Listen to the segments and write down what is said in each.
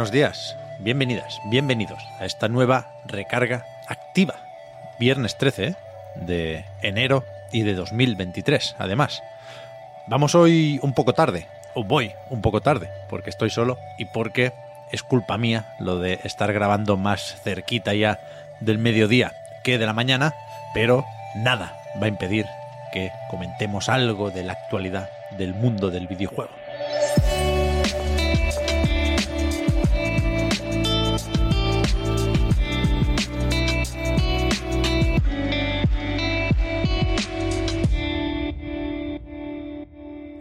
Buenos días, bienvenidas, bienvenidos a esta nueva recarga activa. Viernes 13 ¿eh? de enero y de 2023, además. Vamos hoy un poco tarde, o voy un poco tarde, porque estoy solo y porque es culpa mía lo de estar grabando más cerquita ya del mediodía que de la mañana, pero nada va a impedir que comentemos algo de la actualidad del mundo del videojuego.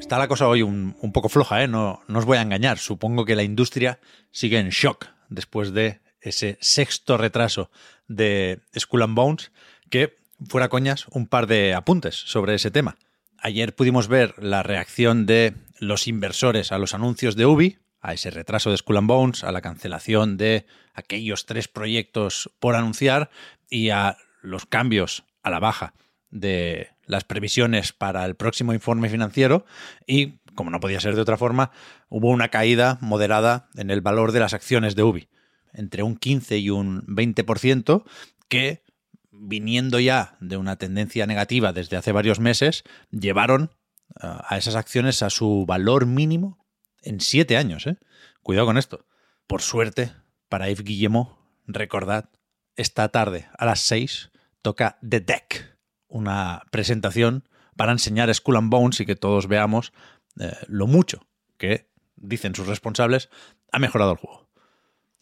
Está la cosa hoy un, poco floja, ¿eh? No, no os voy a engañar. Supongo que la industria sigue en shock después de ese sexto retraso de Skull and Bones, que, fuera coñas, un par de apuntes sobre ese tema. Ayer pudimos ver la reacción de los inversores a los anuncios de Ubi, a ese retraso de Skull and Bones, a la cancelación de aquellos tres proyectos por anunciar y a los cambios a la baja de las previsiones para el próximo informe financiero y, como no podía ser de otra forma, hubo una caída moderada en el valor de las acciones de Ubi, entre un 15 y un 20%, que, viniendo ya de una tendencia negativa desde hace varios meses, llevaron a esas acciones a su valor mínimo en siete años. ¿eh? Cuidado con esto. Por suerte, para Yves Guillemot, recordad, esta tarde a las 6 toca The Deck una presentación para enseñar Skull and Bones y que todos veamos eh, lo mucho que, dicen sus responsables, ha mejorado el juego.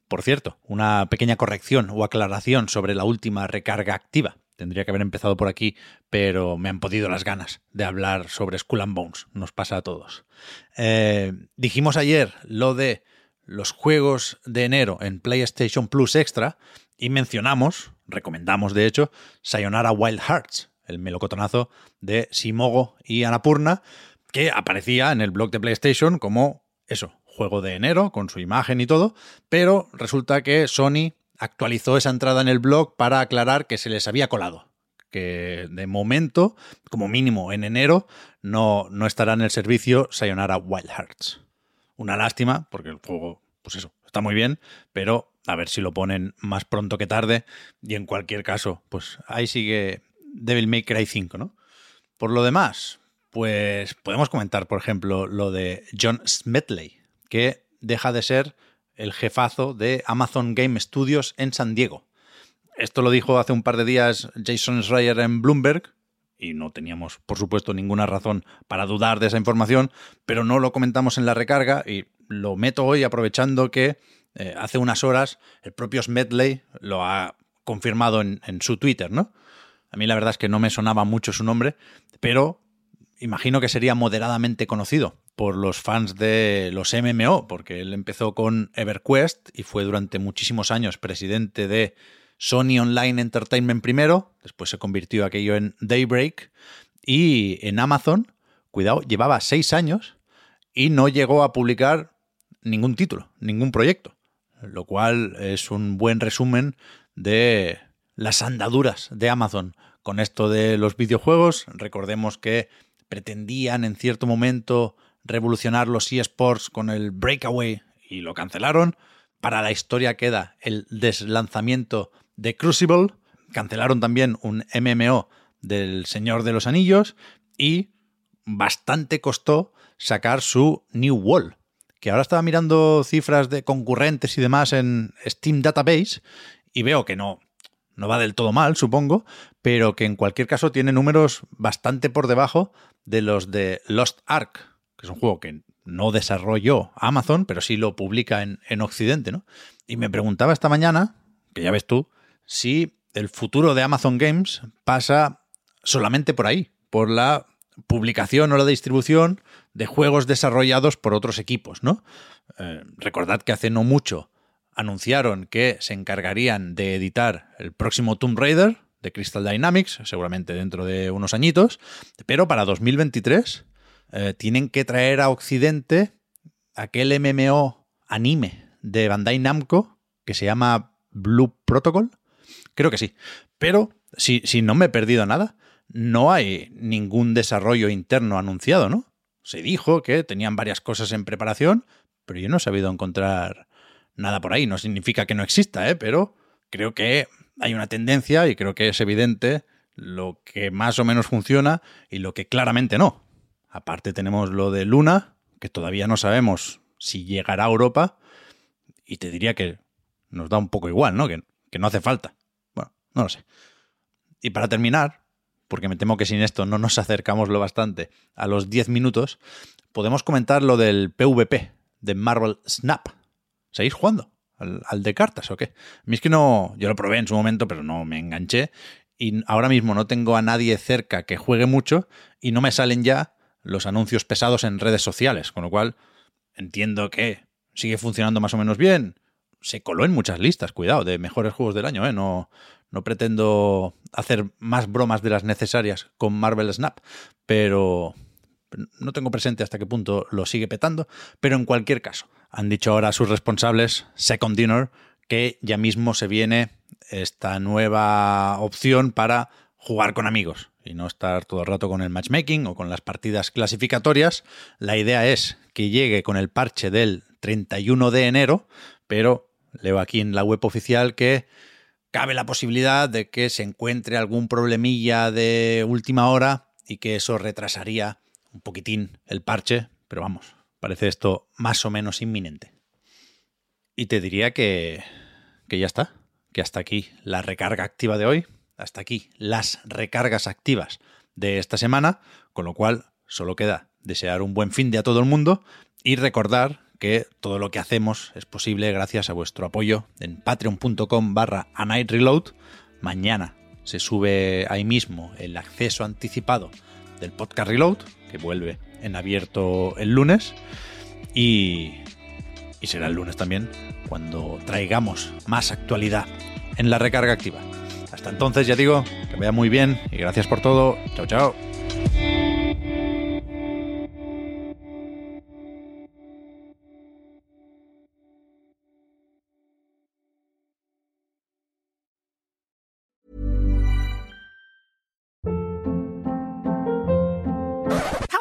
Por cierto, una pequeña corrección o aclaración sobre la última recarga activa. Tendría que haber empezado por aquí, pero me han podido las ganas de hablar sobre Skull and Bones. Nos pasa a todos. Eh, dijimos ayer lo de los juegos de enero en PlayStation Plus Extra y mencionamos, recomendamos de hecho, Sayonara Wild Hearts, el melocotonazo de Simogo y Anapurna, que aparecía en el blog de PlayStation como eso, juego de enero, con su imagen y todo, pero resulta que Sony actualizó esa entrada en el blog para aclarar que se les había colado. Que de momento, como mínimo en enero, no, no estará en el servicio Sayonara Wild Hearts. Una lástima, porque el juego, pues eso, está muy bien, pero a ver si lo ponen más pronto que tarde. Y en cualquier caso, pues ahí sigue Devil May Cry 5, ¿no? Por lo demás, pues podemos comentar, por ejemplo, lo de John Smedley, que deja de ser el jefazo de Amazon Game Studios en San Diego. Esto lo dijo hace un par de días Jason Schreier en Bloomberg, y no teníamos, por supuesto, ninguna razón para dudar de esa información, pero no lo comentamos en la recarga y lo meto hoy aprovechando que eh, hace unas horas el propio Smedley lo ha confirmado en, en su Twitter, ¿no? A mí la verdad es que no me sonaba mucho su nombre, pero imagino que sería moderadamente conocido por los fans de los MMO, porque él empezó con EverQuest y fue durante muchísimos años presidente de Sony Online Entertainment primero, después se convirtió aquello en Daybreak, y en Amazon, cuidado, llevaba seis años y no llegó a publicar ningún título, ningún proyecto, lo cual es un buen resumen de las andaduras de Amazon con esto de los videojuegos. Recordemos que pretendían en cierto momento revolucionar los eSports con el Breakaway y lo cancelaron. Para la historia queda el deslanzamiento de Crucible. Cancelaron también un MMO del Señor de los Anillos y bastante costó sacar su New Wall, que ahora estaba mirando cifras de concurrentes y demás en Steam Database y veo que no, no va del todo mal, supongo, pero que en cualquier caso tiene números bastante por debajo de los de Lost Ark, que es un juego que no desarrolló Amazon, pero sí lo publica en, en Occidente, ¿no? Y me preguntaba esta mañana, que ya ves tú, si el futuro de Amazon Games pasa solamente por ahí, por la publicación o la distribución de juegos desarrollados por otros equipos, ¿no? Eh, recordad que hace no mucho anunciaron que se encargarían de editar el próximo Tomb Raider de Crystal Dynamics, seguramente dentro de unos añitos, pero para 2023 eh, tienen que traer a Occidente aquel MMO anime de Bandai Namco que se llama Blue Protocol. Creo que sí. Pero si, si no me he perdido nada, no hay ningún desarrollo interno anunciado, ¿no? Se dijo que tenían varias cosas en preparación, pero yo no he sabido encontrar nada por ahí. No significa que no exista, ¿eh? pero creo que hay una tendencia y creo que es evidente lo que más o menos funciona y lo que claramente no. Aparte tenemos lo de Luna, que todavía no sabemos si llegará a Europa, y te diría que nos da un poco igual, ¿no? Que, que no hace falta. Bueno, no lo sé. Y para terminar, porque me temo que sin esto no nos acercamos lo bastante a los 10 minutos, podemos comentar lo del PvP de Marvel Snap. ¿Seguís jugando? ¿Al, de cartas o qué? A mí es que no, yo lo probé en su momento, pero no me enganché. Y ahora mismo no tengo a nadie cerca que juegue mucho y no me salen ya los anuncios pesados en redes sociales, con lo cual entiendo que sigue funcionando más o menos bien. Se coló en muchas listas, cuidado, de mejores juegos del año, ¿eh? No, no pretendo hacer más bromas de las necesarias con Marvel Snap, pero no tengo presente hasta qué punto lo sigue petando. Pero en cualquier caso, han dicho ahora sus responsables, Second Dinner, que ya mismo se viene esta nueva opción para jugar con amigos y no estar todo el rato con el matchmaking o con las partidas clasificatorias. La idea es que llegue con el parche del 31 de enero, pero leo aquí en la web oficial que cabe la posibilidad de que se encuentre algún problemilla de última hora y que eso retrasaría un poquitín el parche, pero vamos, parece esto más o menos inminente. Y te diría que, que ya está, que hasta aquí la recarga activa de hoy, hasta aquí las recargas activas de esta semana, con lo cual solo queda desear un buen fin de a todo el mundo y recordar que todo lo que hacemos es posible gracias a vuestro apoyo en patreon.com barra. Mañana se sube ahí mismo el acceso anticipado del podcast Reload, que vuelve en abierto el lunes. Y, y será el lunes también cuando traigamos más actualidad en la recarga activa. Hasta entonces, ya digo, que vaya muy bien y gracias por todo. Chao, chao.